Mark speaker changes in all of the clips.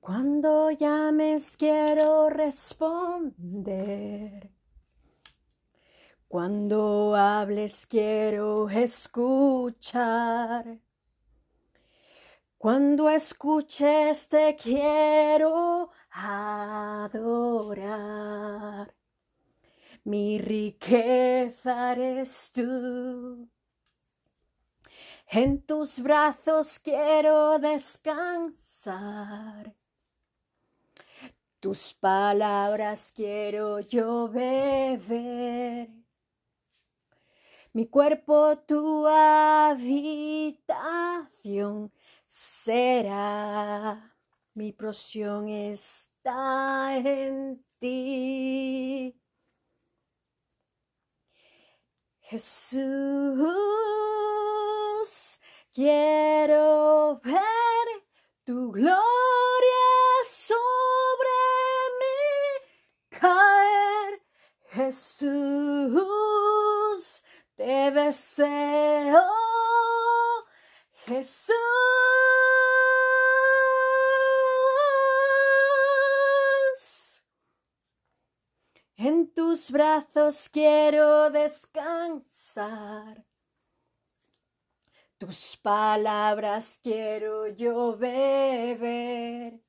Speaker 1: Cuando llames quiero responder. Cuando hables quiero escuchar. Cuando escuches te quiero adorar. Mi riqueza eres tú. En tus brazos quiero descansar. Tus palabras quiero yo beber. Mi cuerpo tu habitación será. Mi porción está en ti. Jesús, quiero ver tu gloria Jesús. En tus brazos quiero descansar. Tus palabras quiero yo beber.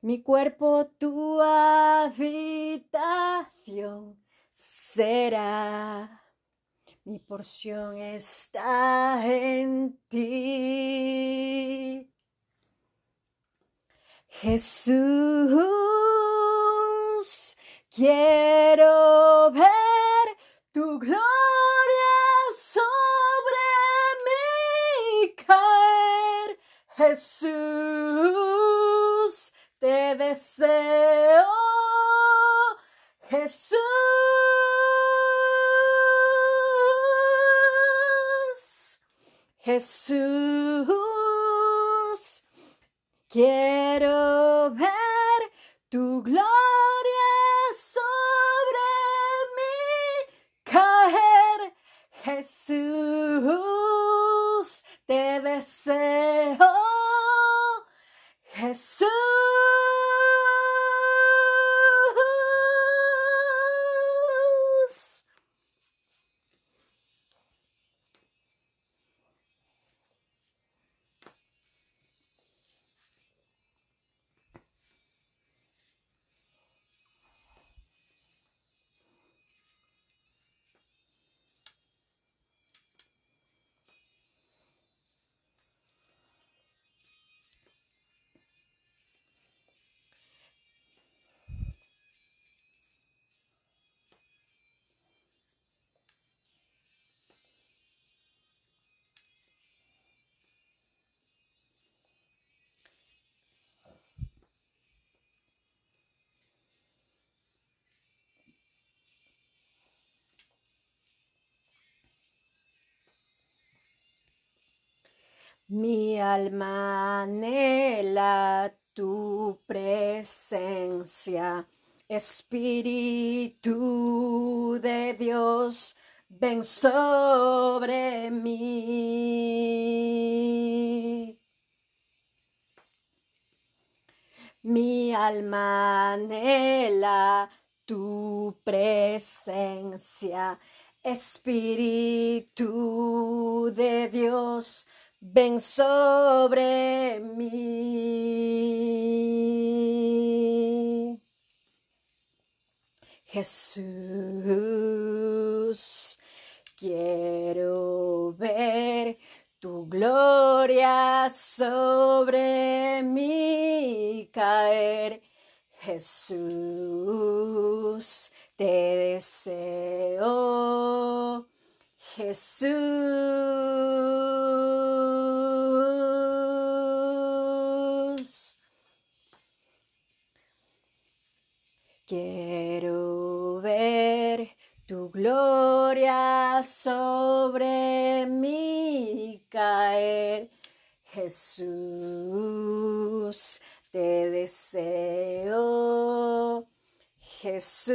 Speaker 1: Mi cuerpo tu habitación será. Mi porción está en ti. Jesús, quiero ver tu gloria sobre mí caer. Jesús, te deseo. Jesús, quiero ver tu gloria sobre mí caer. Jesús, te deseo. Mi alma anhela tu presencia, Espíritu de Dios, ven sobre mí. Mi alma anhela tu presencia, Espíritu de Dios, ven sobre mí. Jesús, quiero ver tu gloria sobre mí caer. Jesús, te deseo. Jesús. Gloria sobre mí caer. Jesús, te deseo. Jesús.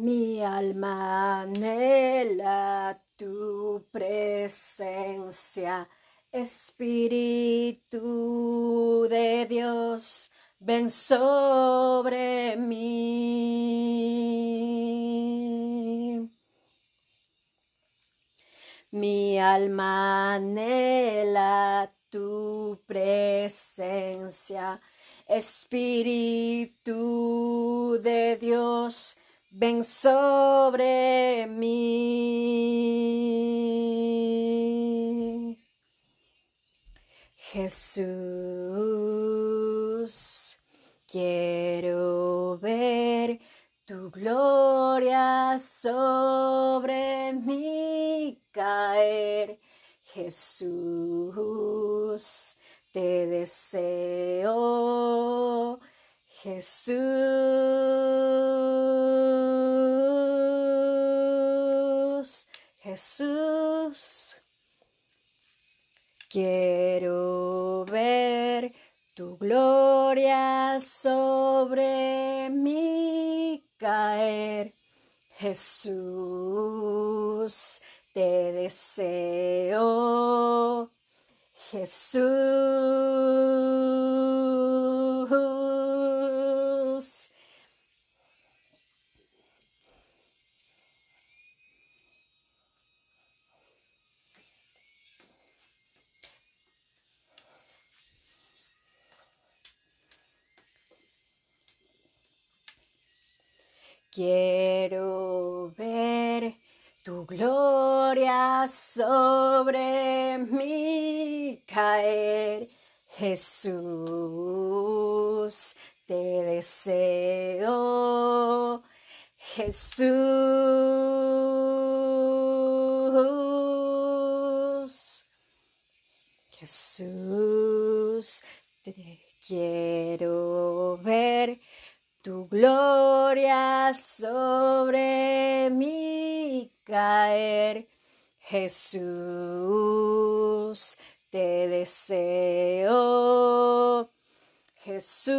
Speaker 1: Mi alma anhela tu presencia, Espíritu de Dios, ven sobre mí. Mi alma anhela tu presencia, Espíritu de Dios, ven sobre mí. Jesús, quiero ver tu gloria sobre mí caer. Jesús, te deseo. Jesús, Jesús, quiero ver tu gloria sobre mí caer. Jesús, te deseo. Jesús. Quiero ver tu gloria sobre mí caer. Jesús, te deseo. Jesús. Jesús, te quiero ver tu gloria sobre mí caer. Jesús, te deseo. Jesús.